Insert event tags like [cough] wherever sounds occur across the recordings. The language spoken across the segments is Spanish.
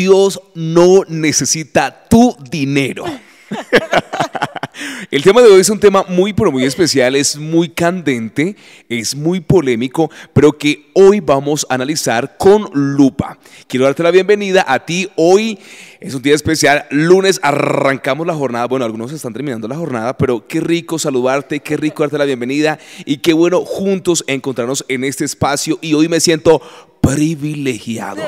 Dios no necesita tu dinero. El tema de hoy es un tema muy, pero muy especial, es muy candente, es muy polémico, pero que hoy vamos a analizar con lupa. Quiero darte la bienvenida a ti. Hoy es un día especial. Lunes arrancamos la jornada. Bueno, algunos están terminando la jornada, pero qué rico saludarte, qué rico darte la bienvenida y qué bueno juntos encontrarnos en este espacio. Y hoy me siento privilegiado.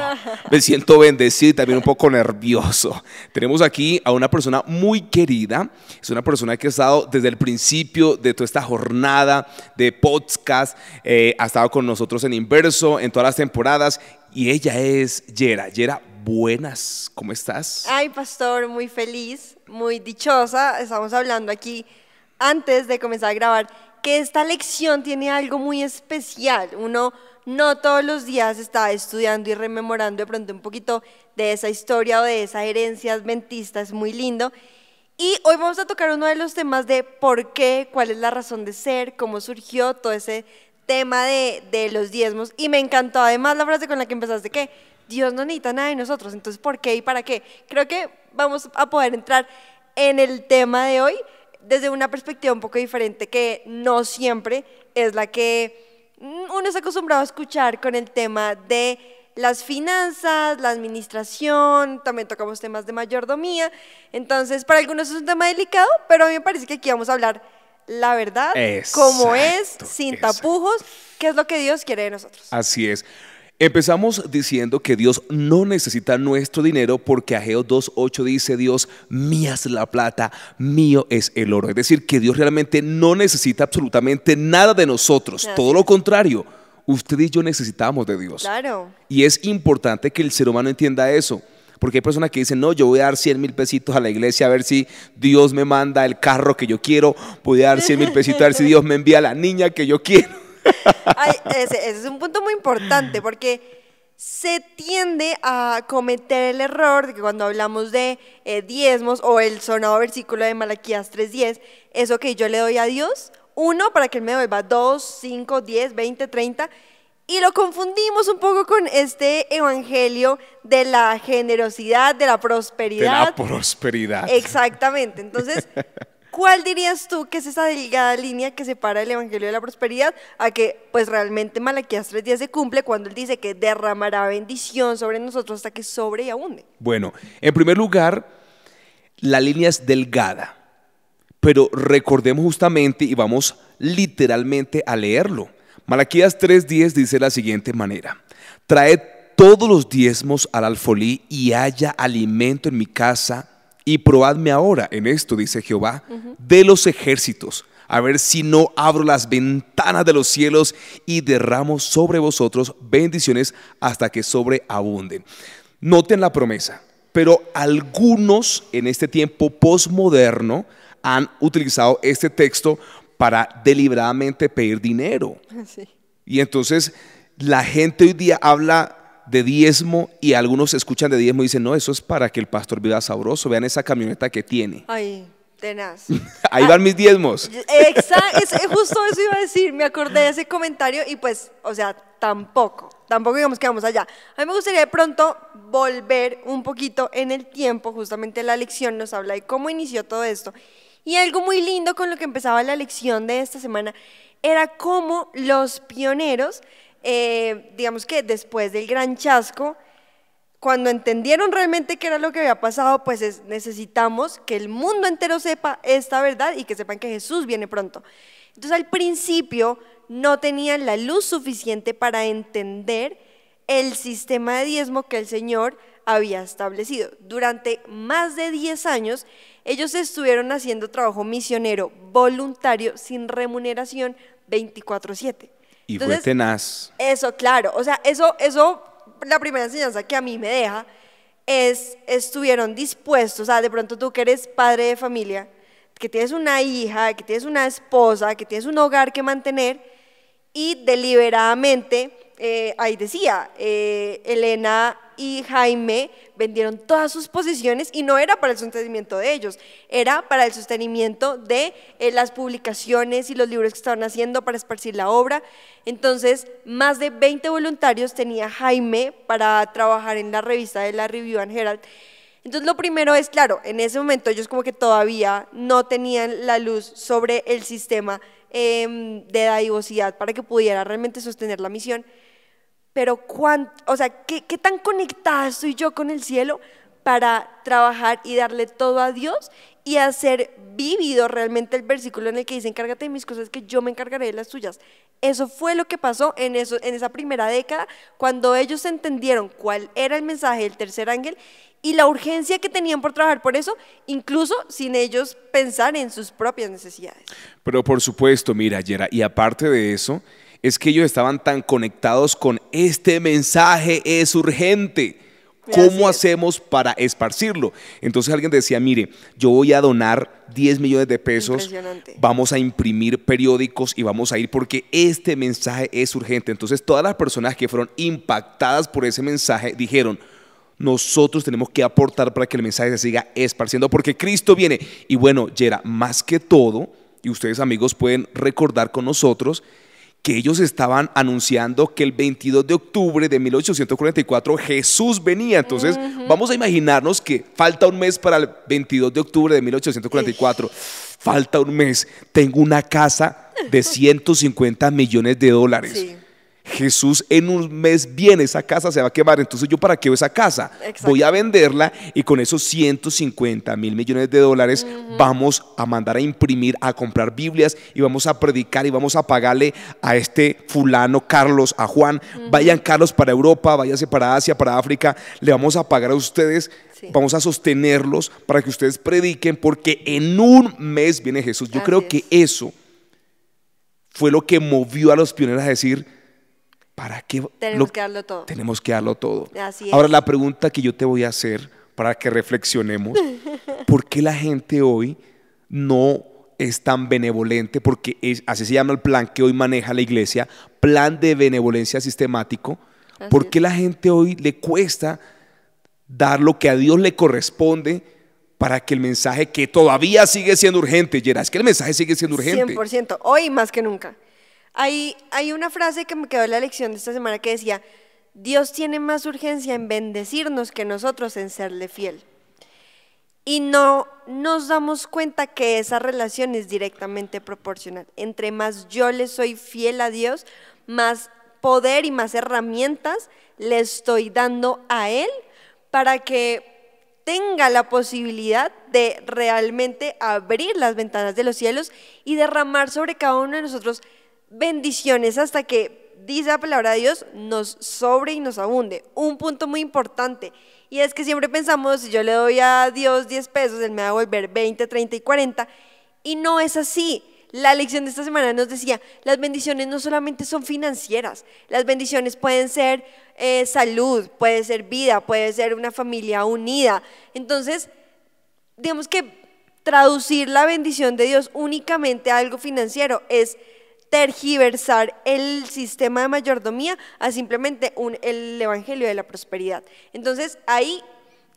Me siento bendecido y también un poco nervioso. Tenemos aquí a una persona muy querida. Es una persona que ha estado desde el principio de toda esta jornada de podcast. Eh, ha estado con nosotros en Inverso en todas las temporadas. Y ella es Yera. Yera, buenas. ¿Cómo estás? Ay, pastor, muy feliz, muy dichosa. Estamos hablando aquí antes de comenzar a grabar que esta lección tiene algo muy especial. Uno no todos los días está estudiando y rememorando de pronto un poquito de esa historia o de esa herencia adventista, es muy lindo. Y hoy vamos a tocar uno de los temas de por qué, cuál es la razón de ser, cómo surgió todo ese tema de, de los diezmos. Y me encantó además la frase con la que empezaste, que Dios no necesita nada de nosotros, entonces ¿por qué y para qué? Creo que vamos a poder entrar en el tema de hoy desde una perspectiva un poco diferente que no siempre es la que uno se acostumbrado a escuchar con el tema de las finanzas, la administración, también tocamos temas de mayordomía. Entonces, para algunos es un tema delicado, pero a mí me parece que aquí vamos a hablar la verdad, cómo es, sin tapujos, qué es lo que Dios quiere de nosotros. Así es. Empezamos diciendo que Dios no necesita nuestro dinero porque Ageo 2.8 dice Dios, mía es la plata, mío es el oro. Es decir, que Dios realmente no necesita absolutamente nada de nosotros, todo lo contrario. Usted y yo necesitamos de Dios. Claro. Y es importante que el ser humano entienda eso. Porque hay personas que dicen, no, yo voy a dar 100 mil pesitos a la iglesia a ver si Dios me manda el carro que yo quiero. Voy a dar 100 mil pesitos a ver si [laughs] Dios me envía la niña que yo quiero ese, es un punto muy importante porque se tiende a cometer el error de que cuando hablamos de eh, diezmos o el sonado versículo de Malaquías 3.10, eso que yo le doy a Dios, uno, para que Él me devuelva dos, cinco, diez, veinte, treinta, y lo confundimos un poco con este evangelio de la generosidad, de la prosperidad. De la prosperidad. Exactamente. Entonces, [laughs] ¿Cuál dirías tú que es esa delgada línea que separa el Evangelio de la prosperidad a que pues realmente Malaquías 3.10 se cumple cuando él dice que derramará bendición sobre nosotros hasta que sobre y abunde? Bueno, en primer lugar, la línea es delgada, pero recordemos justamente y vamos literalmente a leerlo. Malaquías 3.10 dice de la siguiente manera, traed todos los diezmos al alfolí y haya alimento en mi casa y probadme ahora en esto, dice Jehová, de los ejércitos, a ver si no abro las ventanas de los cielos y derramo sobre vosotros bendiciones hasta que sobreabunden. Noten la promesa, pero algunos en este tiempo posmoderno han utilizado este texto para deliberadamente pedir dinero. [laughs] Y entonces la gente hoy día habla de diezmo y algunos escuchan de diezmo y dicen, no, eso es para que el pastor viva sabroso, vean esa camioneta que tiene. Ay, tenaz. [laughs] Ahí van mis diezmos. Exacto, es, justo eso iba a decir, me acordé de ese comentario y pues, o sea, tampoco, tampoco digamos que vamos allá. A mí me gustaría de pronto volver un poquito en el tiempo, justamente la lección nos habla de cómo inició todo esto. Y algo muy lindo con lo que empezaba la lección de esta semana era cómo los pioneros eh, digamos que después del gran chasco, cuando entendieron realmente qué era lo que había pasado, pues necesitamos que el mundo entero sepa esta verdad y que sepan que Jesús viene pronto. Entonces al principio no tenían la luz suficiente para entender el sistema de diezmo que el Señor había establecido. Durante más de 10 años, ellos estuvieron haciendo trabajo misionero voluntario sin remuneración 24/7. Y fue tenaz. Eso, claro. O sea, eso, eso, la primera enseñanza que a mí me deja es, estuvieron dispuestos, o sea, de pronto tú que eres padre de familia, que tienes una hija, que tienes una esposa, que tienes un hogar que mantener, y deliberadamente, eh, ahí decía, eh, Elena y Jaime vendieron todas sus posiciones y no era para el sostenimiento de ellos, era para el sostenimiento de eh, las publicaciones y los libros que estaban haciendo para esparcir la obra. Entonces, más de 20 voluntarios tenía Jaime para trabajar en la revista de la Review and Herald. Entonces, lo primero es, claro, en ese momento ellos como que todavía no tenían la luz sobre el sistema em, de dadivosidad para que pudiera realmente sostener la misión pero o sea, ¿qué, ¿qué tan conectada estoy yo con el cielo para trabajar y darle todo a Dios y hacer vivido realmente el versículo en el que dice, encárgate de mis cosas, que yo me encargaré de las tuyas. Eso fue lo que pasó en, eso, en esa primera década, cuando ellos entendieron cuál era el mensaje del tercer ángel y la urgencia que tenían por trabajar por eso, incluso sin ellos pensar en sus propias necesidades. Pero por supuesto, mira, Yera, y aparte de eso, es que ellos estaban tan conectados con este mensaje es urgente. ¿Cómo hacemos para esparcirlo? Entonces alguien decía, mire, yo voy a donar 10 millones de pesos, vamos a imprimir periódicos y vamos a ir porque este mensaje es urgente. Entonces todas las personas que fueron impactadas por ese mensaje dijeron, nosotros tenemos que aportar para que el mensaje se siga esparciendo porque Cristo viene. Y bueno, Yera, más que todo, y ustedes amigos pueden recordar con nosotros, que ellos estaban anunciando que el 22 de octubre de 1844 Jesús venía. Entonces, vamos a imaginarnos que falta un mes para el 22 de octubre de 1844. Falta un mes. Tengo una casa de [laughs] 150 millones de dólares. Jesús en un mes viene, esa casa se va a quemar, entonces yo para qué esa casa? Voy a venderla y con esos 150 mil millones de dólares vamos a mandar a imprimir, a comprar Biblias y vamos a predicar y vamos a pagarle a este fulano Carlos, a Juan, vayan Carlos para Europa, váyase para Asia, para África, le vamos a pagar a ustedes. Vamos a sostenerlos para que ustedes prediquen porque en un mes viene Jesús. Yo creo que eso fue lo que movió a los pioneros a decir, ¿Para qué? Tenemos que darlo todo. Tenemos que darlo todo. Ahora la pregunta que yo te voy a hacer para que reflexionemos, [laughs] ¿por qué la gente hoy no es tan benevolente? Porque así se llama el plan que hoy maneja la iglesia, plan de benevolencia sistemático. ¿Por qué la gente hoy le cuesta dar lo que a Dios le corresponde? para que el mensaje que todavía sigue siendo urgente, Yera, es que el mensaje sigue siendo urgente. 100%, hoy más que nunca. Hay, una frase que me quedó en la lección de esta semana que decía, Dios tiene más urgencia en bendecirnos que nosotros en serle fiel. Y no nos damos cuenta que esa relación es directamente proporcional. Entre más yo le soy fiel a Dios, más poder y más herramientas le estoy dando a Él para que tenga la posibilidad de realmente abrir las ventanas de los cielos y derramar sobre cada uno de nosotros bendiciones hasta que, dice la palabra de Dios, nos sobre y nos abunde. Un punto muy importante. Y es que siempre pensamos, si yo le doy a Dios 10 pesos, Él me va a volver 20, 30 y 40. Y no es así. La lección de esta semana nos decía, las bendiciones no solamente son financieras, las bendiciones pueden ser eh, salud, puede ser vida, puede ser una familia unida. Entonces, digamos que traducir la bendición de Dios únicamente a algo financiero es tergiversar el sistema de mayordomía a simplemente un, el evangelio de la prosperidad. Entonces ahí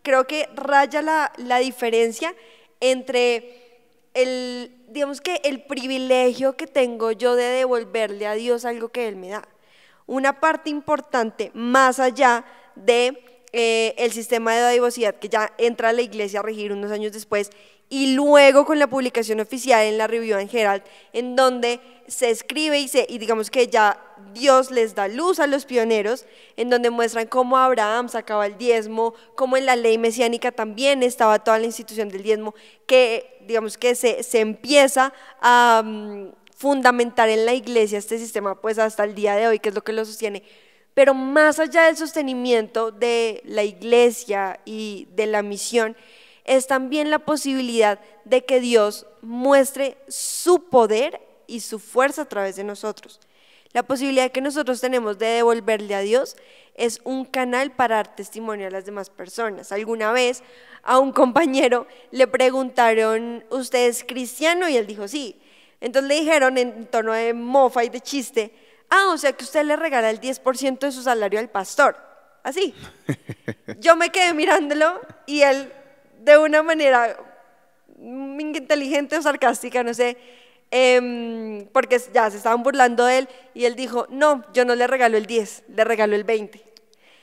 creo que raya la, diferencia entre el, digamos que el privilegio que tengo yo de devolverle a Dios algo que Él me da. Una parte importante más allá de eh, el sistema de dadivosidad que ya entra a la iglesia a regir unos años después y luego con la publicación oficial en la Review and Herald, en donde se escribe y digamos que ya Dios les da luz a los pioneros, en donde muestran cómo Abraham sacaba el diezmo, cómo en la ley mesiánica también estaba toda la institución del diezmo, que digamos que se, se empieza a mm, fundamentar en la iglesia este sistema, pues hasta el día de hoy, que es lo que lo sostiene. Pero más allá del sostenimiento de la iglesia y de la misión, es también la posibilidad de que Dios muestre su poder y su fuerza a través de nosotros. La posibilidad que nosotros tenemos de devolverle a Dios es un canal para dar testimonio a las demás personas. Alguna vez a un compañero le preguntaron, ¿usted es cristiano? Y él dijo, sí. Entonces le dijeron en tono de mofa y de chiste, ah, o sea que usted le regala el 10% de su salario al pastor. así. [laughs] Yo me quedé mirándolo y él, de una manera inteligente o sarcástica, no sé, em, porque ya se estaban burlando de él, y él dijo, no, yo no le regalo el 10, le regalo el 20.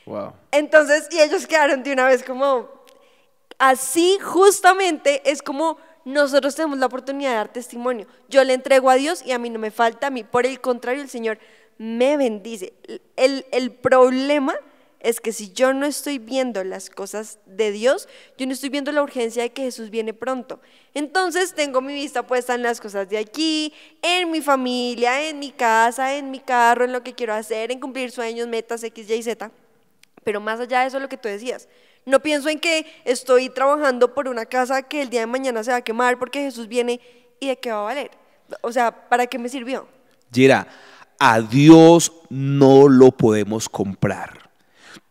Wow. Entonces, y ellos quedaron de una vez como, así justamente es como nosotros tenemos la oportunidad de dar testimonio. Yo le entrego a Dios y a mí no me falta, a mí por el contrario el Señor me bendice. El, el problema es que si yo no estoy viendo las cosas de Dios, yo no estoy viendo la urgencia de que Jesús viene pronto. Entonces tengo mi vista puesta en las cosas de aquí, en mi familia, en mi casa, en mi carro, en lo que quiero hacer, en cumplir sueños, metas X, Y, Z. Pero más allá de eso, lo que tú decías, no pienso en que estoy trabajando por una casa que el día de mañana se va a quemar porque Jesús viene y de qué va a valer. O sea, ¿para qué me sirvió? Gira, a Dios no lo podemos comprar.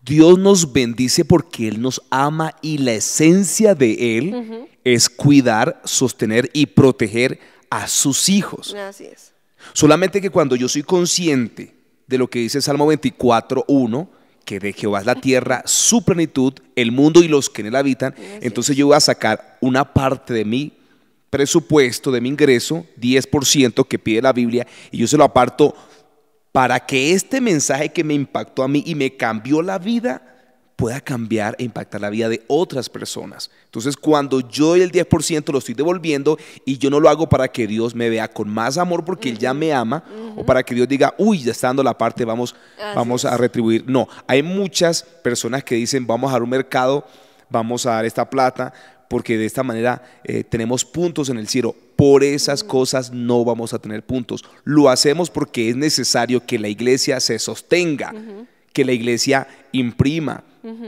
Dios nos bendice porque Él nos ama y la esencia de Él es cuidar, sostener y proteger a sus hijos. Así es. Solamente que cuando yo soy consciente de lo que dice Salmo 24.1, que de Jehová es la tierra, su plenitud, el mundo y los que en él habitan, entonces yo voy a sacar una parte de mi presupuesto, de mi ingreso, 10% que pide la Biblia, y yo se lo aparto para que este mensaje que me impactó a mí y me cambió la vida pueda cambiar e impactar la vida de otras personas. Entonces, cuando yo el 10% lo estoy devolviendo y yo no lo hago para que Dios me vea con más amor porque Él ya me ama o para que Dios diga, uy, ya está dando la parte, vamos, vamos a retribuir. No, hay muchas personas que dicen, vamos a dar un mercado, vamos a dar esta plata, porque de esta manera eh, tenemos puntos en el cielo. Por esas cosas no vamos a tener puntos. Lo hacemos porque es necesario que la iglesia se sostenga, que la iglesia imprima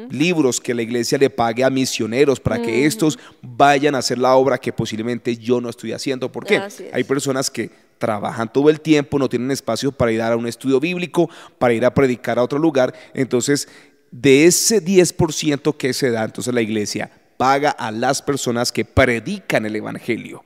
libros, que la iglesia le pague a misioneros para que estos vayan a hacer la obra que posiblemente yo no estoy haciendo. ¿Por qué? Hay personas que trabajan todo el tiempo, no tienen espacio para ir a un estudio bíblico, para ir a predicar a otro lugar. Entonces, de ese 10% que se da, entonces la iglesia paga a las personas que predican el Evangelio.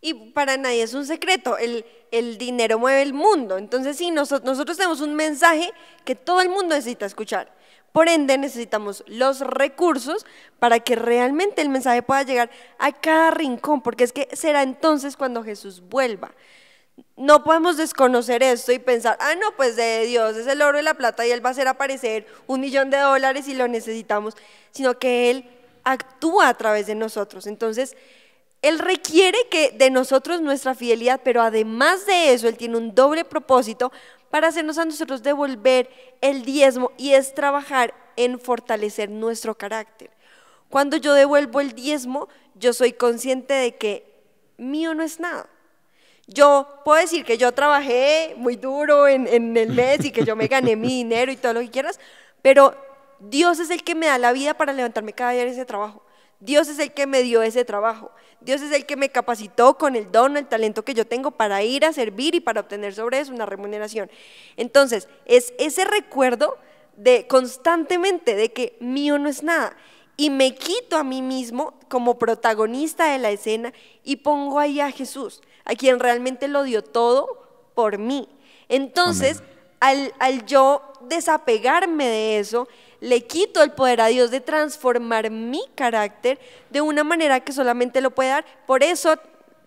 Y para nadie es un secreto, el, el dinero mueve el mundo. Entonces, sí, nosotros, tenemos un mensaje que todo el mundo necesita escuchar. Por ende, necesitamos los recursos para que realmente el mensaje pueda llegar a cada rincón, porque es que será entonces cuando Jesús vuelva. No podemos desconocer esto y pensar, ah, no, pues de Dios es el oro y la plata y Él va a hacer aparecer un millón de dólares y lo necesitamos, sino que Él actúa a través de nosotros. Entonces, Él requiere que de nosotros nuestra fidelidad, pero además de eso, Él tiene un doble propósito para hacernos a nosotros devolver el diezmo y es trabajar en fortalecer nuestro carácter. Cuando yo devuelvo el diezmo, yo soy consciente de que mío no es nada. Yo puedo decir que yo trabajé muy duro en, el mes y que yo me gané mi dinero y todo lo que quieras, pero Dios es el que me da la vida para levantarme cada día en ese trabajo. Dios es el que me dio ese trabajo. Dios es el que me capacitó con el don, el talento que yo tengo para ir a servir y para obtener sobre eso una remuneración. Entonces, es ese recuerdo de constantemente de que mío no es nada. Y me quito a mí mismo como protagonista de la escena y pongo ahí a Jesús, a quien realmente lo dio todo por mí. Entonces, al, al yo desapegarme de eso, le quito el poder a Dios de transformar mi carácter de una manera que solamente lo puede dar. Por eso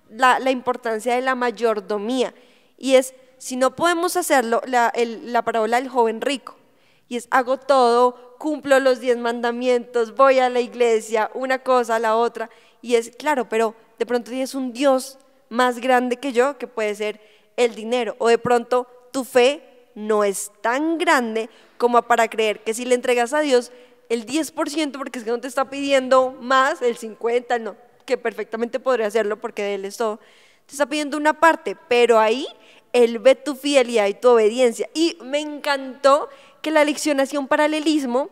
la, importancia de la mayordomía. Y es, si no podemos hacerlo, la, la parábola del joven rico. Y es, hago todo, cumplo los diez mandamientos, voy a la iglesia, una cosa, la otra. Y es, claro, pero de pronto tienes un Dios más grande que yo, que puede ser el dinero. O de pronto tu fe no es tan grande como para creer que si le entregas a Dios el 10%, porque es que no te está pidiendo más, el 50%, no, que perfectamente podría hacerlo porque de Él es todo, te está pidiendo una parte, pero ahí Él ve tu fidelidad y tu obediencia. Y me encantó que la lección hacía un paralelismo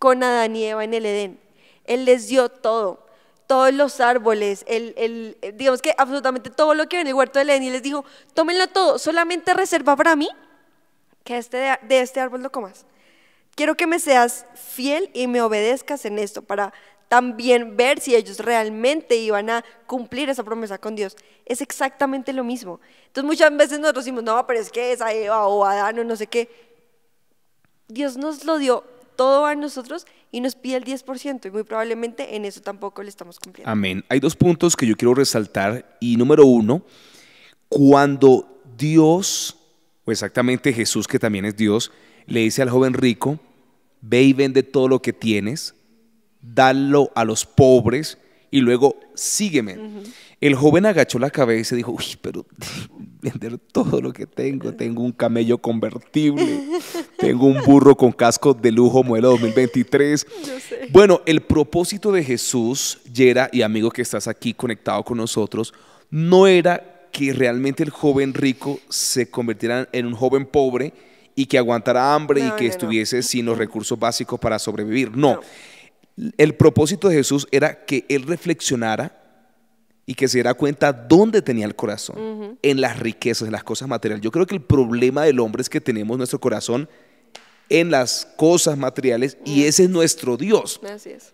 con Adán y Eva en el Edén. Él les dio todo, todos los árboles, el, digamos que absolutamente todo lo que hay en el huerto del Edén y les dijo, tómenlo todo, solamente reserva para mí que este, de este árbol lo comas. Quiero que me seas fiel y me obedezcas en esto para también ver si ellos realmente iban a cumplir esa promesa con Dios. Es exactamente lo mismo. Entonces muchas veces nosotros decimos, no, pero es que esa Eva o Adán o no sé qué. Dios nos lo dio todo a nosotros y nos pide el 10% y muy probablemente en eso tampoco le estamos cumpliendo. Amén. Hay dos puntos que yo quiero resaltar y número uno, cuando Dios, o exactamente Jesús que también es Dios, le dice al joven rico, ve y vende todo lo que tienes, dalo a los pobres y luego sígueme. El joven agachó la cabeza y dijo, uy, pero [laughs] vender todo lo que tengo, tengo un camello convertible, [laughs] tengo un burro con casco de lujo modelo 2023. [laughs] Bueno, el propósito de Jesús, Yera y amigo que estás aquí conectado con nosotros, no era que realmente el joven rico se convirtiera en un joven pobre y que aguantara hambre y que estuviese sin los recursos básicos para sobrevivir. no. El propósito de Jesús era que él reflexionara y que se diera cuenta dónde tenía el corazón, en las riquezas, en las cosas materiales. Yo creo que el problema del hombre es que tenemos nuestro corazón en las cosas materiales y ese es nuestro Dios. Así es.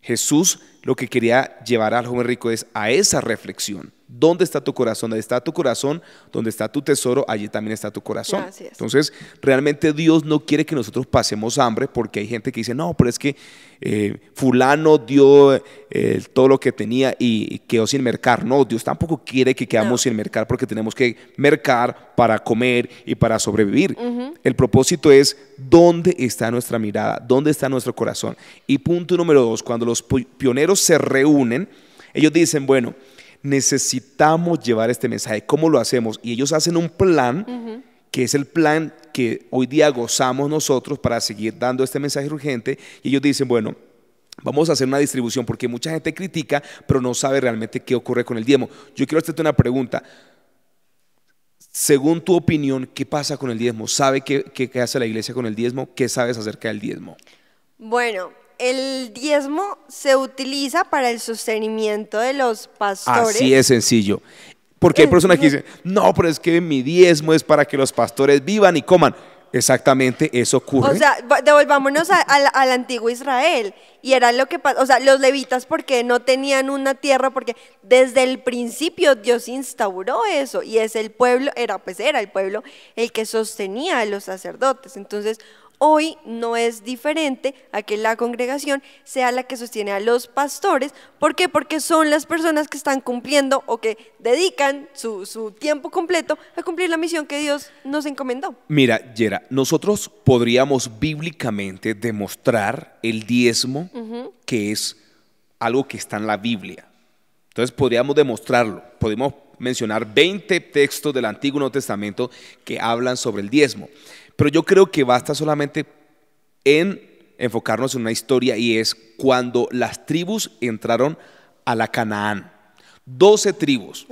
Jesús lo que quería llevar al joven rico es a esa reflexión. ¿Dónde está tu corazón? ¿Dónde está tu corazón? ¿Dónde está tu tesoro? Allí también está tu corazón. Entonces, realmente Dios no quiere que nosotros pasemos hambre porque hay gente que dice, no, pero es que eh, fulano dio eh, todo lo que tenía y, quedó sin mercar. No, Dios tampoco quiere que quedamos sin mercar porque tenemos que mercar para comer y para sobrevivir. El propósito es dónde está nuestra mirada, dónde está nuestro corazón. Y punto número dos, cuando los pioneros se reúnen, ellos dicen, bueno, necesitamos llevar este mensaje. ¿Cómo lo hacemos? Y ellos hacen un plan, que es el plan que hoy día gozamos nosotros para seguir dando este mensaje urgente. Y ellos dicen, bueno, vamos a hacer una distribución, porque mucha gente critica, pero no sabe realmente qué ocurre con el diezmo. Yo quiero hacerte una pregunta. Según tu opinión, ¿qué pasa con el diezmo? ¿Sabe qué, qué hace la iglesia con el diezmo? ¿Qué sabes acerca del diezmo? Bueno, el diezmo se utiliza para el sostenimiento de los pastores. Así es sencillo. Porque hay personas que dicen, no, pero es que mi diezmo es para que los pastores vivan y coman. Exactamente, eso ocurre. O sea, devolvámonos al antiguo Israel. Y era lo que pasa, o sea, los levitas porque no tenían una tierra, porque desde el principio Dios instauró eso. Y es el pueblo, era pues era el pueblo el que sostenía a los sacerdotes. Entonces, Hoy no es diferente a que la congregación sea la que sostiene a los pastores. ¿Por qué? Porque son las personas que están cumpliendo o que dedican su, tiempo completo a cumplir la misión que Dios nos encomendó. Mira, Yera, nosotros podríamos bíblicamente demostrar el diezmo, que es algo que está en la Biblia. Entonces podríamos demostrarlo. Podemos mencionar 20 textos del Antiguo Nuevo Testamento que hablan sobre el diezmo. Pero yo creo que basta solamente en enfocarnos en una historia y es cuando las tribus entraron a la Canaán. Doce tribus.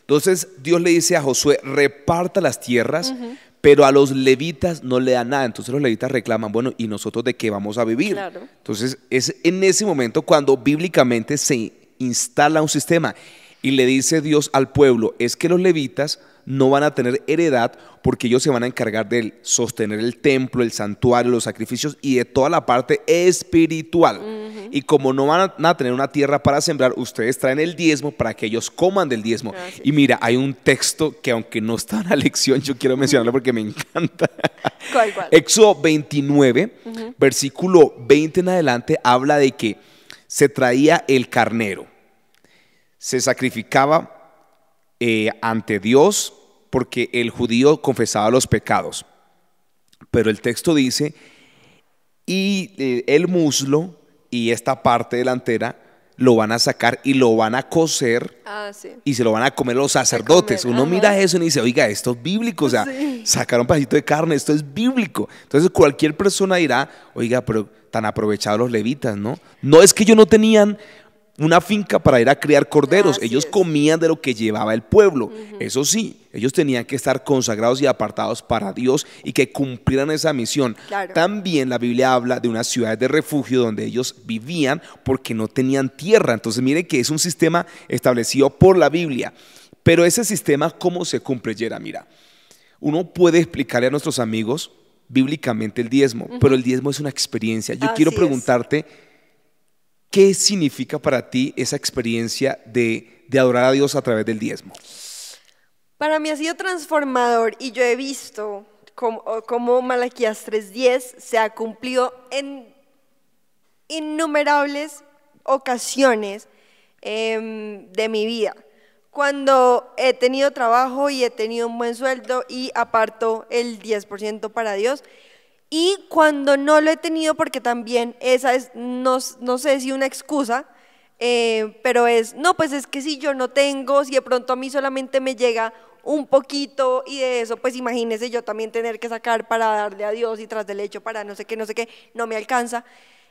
Entonces Dios le dice a Josué, reparta las tierras, pero a los levitas no le da nada. Entonces los levitas reclaman, bueno, ¿y nosotros de qué vamos a vivir? Entonces es en ese momento cuando bíblicamente se instala un sistema y le dice Dios al pueblo, es que los levitas no van a tener heredad porque ellos se van a encargar de sostener el templo, el santuario, los sacrificios y de toda la parte espiritual. Y como no van a tener una tierra para sembrar, ustedes traen el diezmo para que ellos coman del diezmo. Y mira, hay un texto que aunque no está en la lección, yo quiero mencionarlo porque me encanta. [laughs] ¿Cuál, cuál? Éxodo 29, versículo 20 en adelante, habla de que se traía el carnero, se sacrificaba eh, ante Dios porque el judío confesaba los pecados. Pero el texto dice, y eh, el muslo y esta parte delantera lo van a sacar y lo van a coser ah, y se lo van a comer los sacerdotes. Uno mira eso y dice, oiga, esto es bíblico, o sea, sacar un pedacito de carne, esto es bíblico. Entonces cualquier persona dirá, oiga, pero tan aprovechados los levitas, ¿no? No es que ellos no tenían una finca para ir a criar corderos. ellos comían de lo que llevaba el pueblo. Eso sí, ellos tenían que estar consagrados y apartados para Dios y que cumplieran esa misión. También la Biblia habla de una ciudad de refugio donde ellos vivían porque no tenían tierra. Entonces miren que es un sistema establecido por la Biblia. Pero ese sistema, ¿cómo se cumple, Yera? Mira, uno puede explicarle a nuestros amigos bíblicamente el diezmo, pero el diezmo es una experiencia. Yo quiero preguntarte... ¿Qué significa para ti esa experiencia de, adorar a Dios a través del diezmo? Para mí ha sido transformador y yo he visto como, como Malaquías 3.10 se ha cumplido en innumerables ocasiones em, de mi vida. Cuando he tenido trabajo y he tenido un buen sueldo y aparto el 10% para Dios. Y cuando no lo he tenido, porque también esa es, no, no sé si una excusa, eh, pero es, no, pues es que si yo no tengo, si de pronto a mí solamente me llega un poquito y de eso, pues imagínese yo también tener que sacar para darle a Dios y tras del hecho para no sé qué, no sé qué, no me alcanza.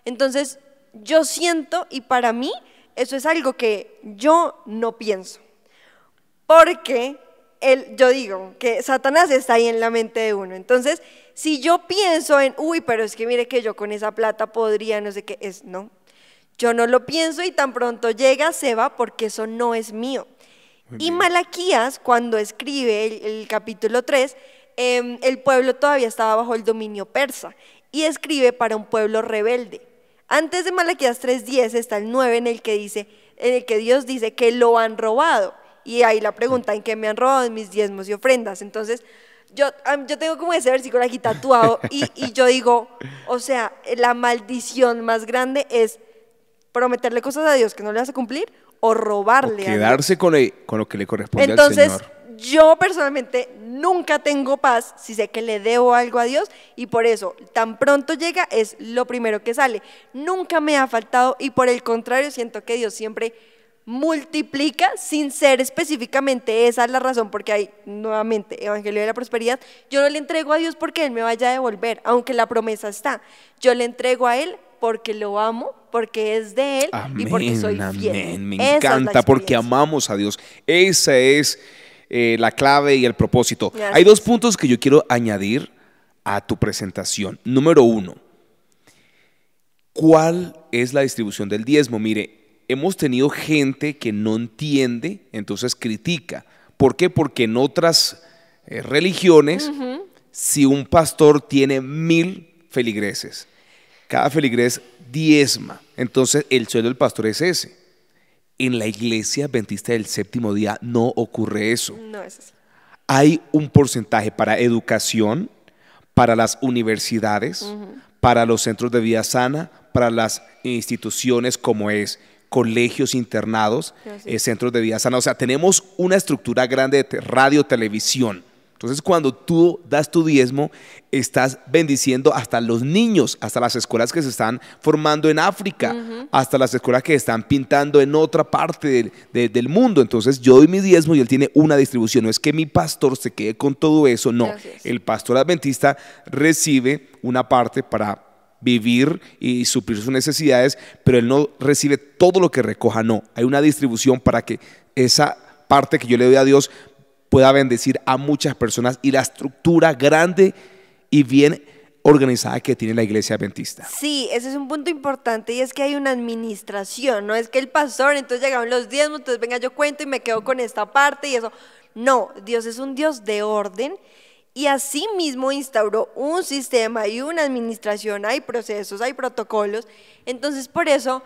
Entonces, yo siento y para mí eso es algo que yo no pienso. Porque el, yo digo que Satanás está ahí en la mente de uno. Entonces, si yo pienso en, uy, pero es que mire que yo con esa plata podría, no sé qué, es no. Yo no lo pienso y tan pronto llega, se va porque eso no es mío. Y Malaquías, cuando escribe el, capítulo 3, em, el pueblo todavía estaba bajo el dominio persa y escribe para un pueblo rebelde. Antes de Malaquías 3.10 está el 9 en el que dice, en el que Dios dice que lo han robado. Y ahí la pregunta, ¿en qué me han robado? Mis diezmos y ofrendas. Entonces, yo, yo tengo como ese versículo aquí tatuado y, y yo digo, o sea, la maldición más grande es prometerle cosas a Dios que no le vas a cumplir o robarle. O quedarse con, con, lo que le corresponde Entonces, al Señor. yo personalmente nunca tengo paz si sé que le debo algo a Dios y por eso tan pronto llega es lo primero que sale. Nunca me ha faltado y por el contrario siento que Dios siempre multiplica sin ser específicamente esa es la razón porque hay nuevamente Evangelio de la Prosperidad. Yo no le entrego a Dios porque Él me vaya a devolver, aunque la promesa está. Yo le entrego a Él porque lo amo, porque es de Él y porque soy fiel. Me encanta porque amamos a Dios. Esa es eh, la clave y el propósito. Hay dos puntos que yo quiero añadir a tu presentación. Número uno, ¿cuál es la distribución del diezmo? Mire, hemos tenido gente que no entiende, entonces critica. ¿Por qué? Porque en otras eh, religiones, si un pastor tiene mil feligreses, cada feligres diezma. Entonces el sueldo del pastor es ese. En la iglesia adventista del séptimo día no ocurre eso. No es así. Hay un porcentaje para educación, para las universidades, para los centros de vida sana, para las instituciones como es colegios internados, eh, centros de vida sana. O sea, tenemos una estructura grande de radio, televisión entonces, cuando tú das tu diezmo, estás bendiciendo hasta los niños, hasta las escuelas que se están formando en África, hasta las escuelas que están pintando en otra parte del, mundo. Entonces, yo doy mi diezmo y él tiene una distribución. No es que mi pastor se quede con todo eso, no. El pastor adventista recibe una parte para vivir y suplir sus necesidades, pero él no recibe todo lo que recoja, no. Hay una distribución para que esa parte que yo le doy a Dios pueda bendecir a muchas personas y la estructura grande y bien organizada que tiene la iglesia adventista. Sí, ese es un punto importante y es que hay una administración, no es que el pastor, entonces llegaron los diezmos, entonces venga yo cuento y me quedo con esta parte y eso. No, Dios es un Dios de orden y así mismo instauró un sistema y una administración, hay procesos, hay protocolos. Entonces por eso,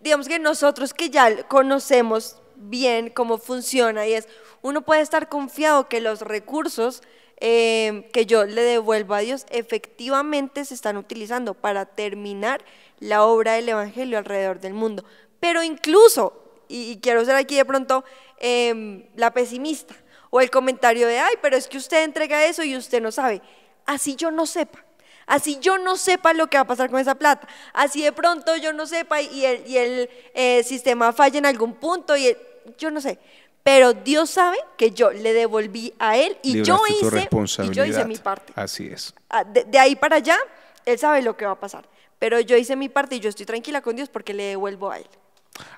digamos que nosotros que ya conocemos bien cómo funciona y es, uno puede estar confiado que los recursos eh, que yo le devuelvo a Dios efectivamente se están utilizando para terminar la obra del Evangelio alrededor del mundo. Pero incluso, y, quiero ser aquí de pronto em, la pesimista, o el comentario de, ay, pero es que usted entrega eso y usted no sabe. Así yo no sepa. Así yo no sepa lo que va a pasar con esa plata. Así de pronto yo no sepa y el, y el eh, sistema falla en algún punto y yo no sé. Pero Dios sabe que yo le devolví a Él y, yo hice, y yo hice mi parte. Así es. Ah, de, de ahí para allá, Él sabe lo que va a pasar. Pero yo hice mi parte y yo estoy tranquila con Dios porque le devuelvo a Él.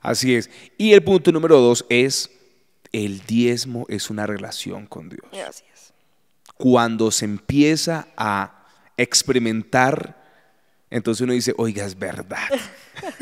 Así es. Y el punto número dos es, el diezmo es una relación con Dios. Así es. Cuando se empieza a experimentar, entonces uno dice, oiga, es verdad.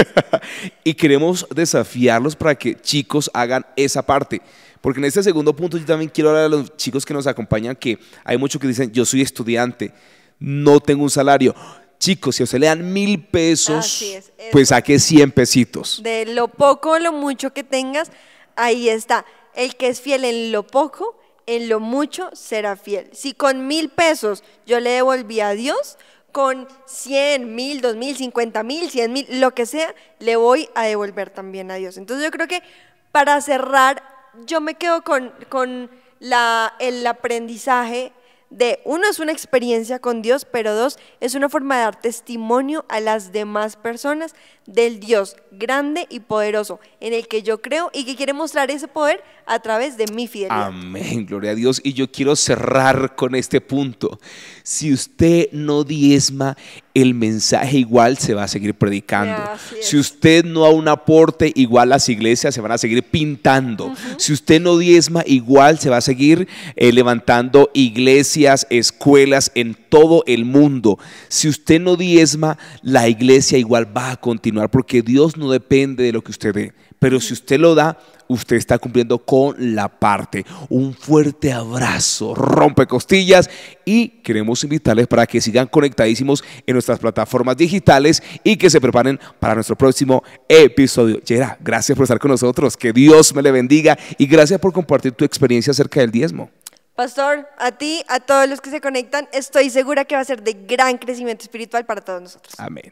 [laughs] y queremos desafiarlos para que chicos hagan esa parte. Porque en este segundo punto yo también quiero hablar a los chicos que nos acompañan, que hay muchos que dicen, yo soy estudiante, no tengo un salario. Chicos, si a usted le dan mil pesos, pues saque 100 pesitos. De lo poco o lo mucho que tengas, ahí está. El que es fiel en lo poco, en lo mucho será fiel. Si con mil pesos yo le devolví a Dios, con cien, mil, dos mil, cincuenta mil, cien mil, lo que sea, le voy a devolver también a Dios. Entonces yo creo que para cerrar, yo me quedo con, con la, el aprendizaje de, uno, es una experiencia con Dios, pero dos, es una forma de dar testimonio a las demás personas del Dios grande y poderoso en el que yo creo y que quiere mostrar ese poder a través de mi fidelidad. Amén, gloria a Dios. Y yo quiero cerrar con este punto. Si usted no diezma, el mensaje igual se va a seguir predicando. Si usted no da un aporte, igual las iglesias se van a seguir pintando. Si usted no diezma, igual se va a seguir eh, levantando iglesias, escuelas en todo el mundo. Si usted no diezma, la iglesia igual va a continuar porque Dios no depende de lo que usted dé. Pero si usted lo da, usted está cumpliendo con la parte. Un fuerte abrazo, rompe costillas y queremos invitarles para que sigan conectadísimos en nuestras plataformas digitales y que se preparen para nuestro próximo episodio. Yera, gracias por estar con nosotros, que Dios me le bendiga y gracias por compartir tu experiencia acerca del diezmo. Pastor, a ti, a todos los que se conectan, estoy segura que va a ser de gran crecimiento espiritual para todos nosotros. Amén.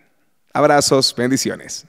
Abrazos, bendiciones.